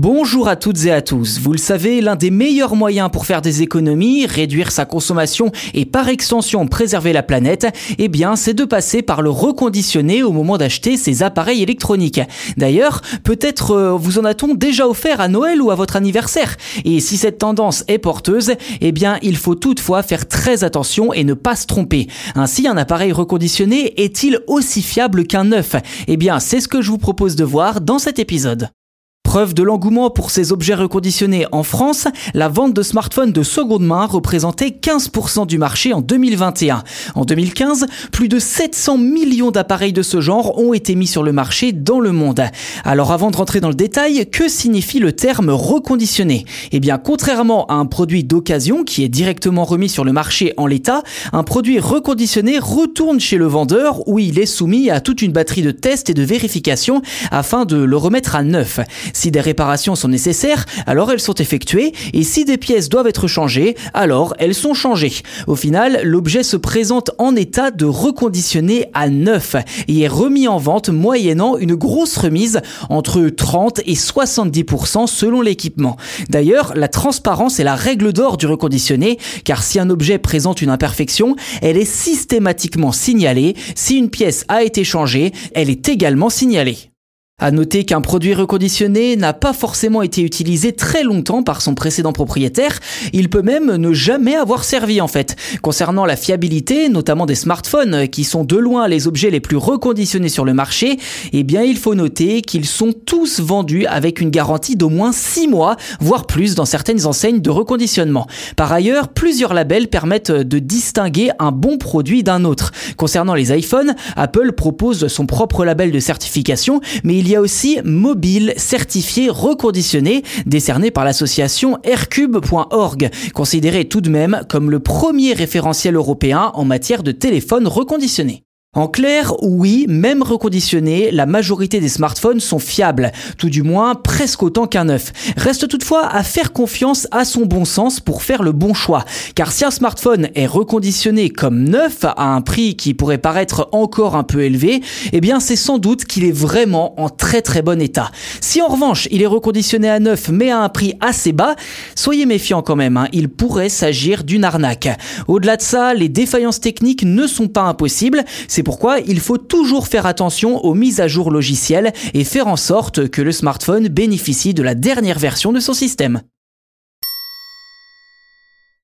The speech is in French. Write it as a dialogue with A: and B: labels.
A: Bonjour à toutes et à tous. Vous le savez, l'un des meilleurs moyens pour faire des économies, réduire sa consommation et par extension préserver la planète, eh bien, c'est de passer par le reconditionné au moment d'acheter ses appareils électroniques. D'ailleurs, peut-être euh, vous en a-t-on déjà offert à Noël ou à votre anniversaire? Et si cette tendance est porteuse, eh bien, il faut toutefois faire très attention et ne pas se tromper. Ainsi, un appareil reconditionné est-il aussi fiable qu'un neuf Eh bien, c'est ce que je vous propose de voir dans cet épisode. Preuve de l'engouement pour ces objets reconditionnés en France, la vente de smartphones de seconde main représentait 15% du marché en 2021. En 2015, plus de 700 millions d'appareils de ce genre ont été mis sur le marché dans le monde. Alors avant de rentrer dans le détail, que signifie le terme reconditionné? Eh bien, contrairement à un produit d'occasion qui est directement remis sur le marché en l'état, un produit reconditionné retourne chez le vendeur où il est soumis à toute une batterie de tests et de vérifications afin de le remettre à neuf. Si des réparations sont nécessaires, alors elles sont effectuées, et si des pièces doivent être changées, alors elles sont changées. Au final, l'objet se présente en état de reconditionné à neuf et est remis en vente moyennant une grosse remise entre 30 et 70% selon l'équipement. D'ailleurs, la transparence est la règle d'or du reconditionné, car si un objet présente une imperfection, elle est systématiquement signalée. Si une pièce a été changée, elle est également signalée. À noter qu'un produit reconditionné n'a pas forcément été utilisé très longtemps par son précédent propriétaire, il peut même ne jamais avoir servi en fait. Concernant la fiabilité, notamment des smartphones qui sont de loin les objets les plus reconditionnés sur le marché, eh bien il faut noter qu'ils sont tous vendus avec une garantie d'au moins 6 mois, voire plus dans certaines enseignes de reconditionnement. Par ailleurs, plusieurs labels permettent de distinguer un bon produit d'un autre. Concernant les iPhones, Apple propose son propre label de certification, mais il il y a aussi Mobile certifié reconditionné, décerné par l'association aircube.org, considéré tout de même comme le premier référentiel européen en matière de téléphone reconditionné. En clair, oui, même reconditionnés, la majorité des smartphones sont fiables, tout du moins presque autant qu'un neuf. Reste toutefois à faire confiance à son bon sens pour faire le bon choix, car si un smartphone est reconditionné comme neuf à un prix qui pourrait paraître encore un peu élevé, eh bien c'est sans doute qu'il est vraiment en très très bon état. Si en revanche il est reconditionné à neuf mais à un prix assez bas, soyez méfiants quand même, hein, il pourrait s'agir d'une arnaque. Au-delà de ça, les défaillances techniques ne sont pas impossibles, c'est pourquoi il faut toujours faire attention aux mises à jour logicielles et faire en sorte que le smartphone bénéficie de la dernière version de son système.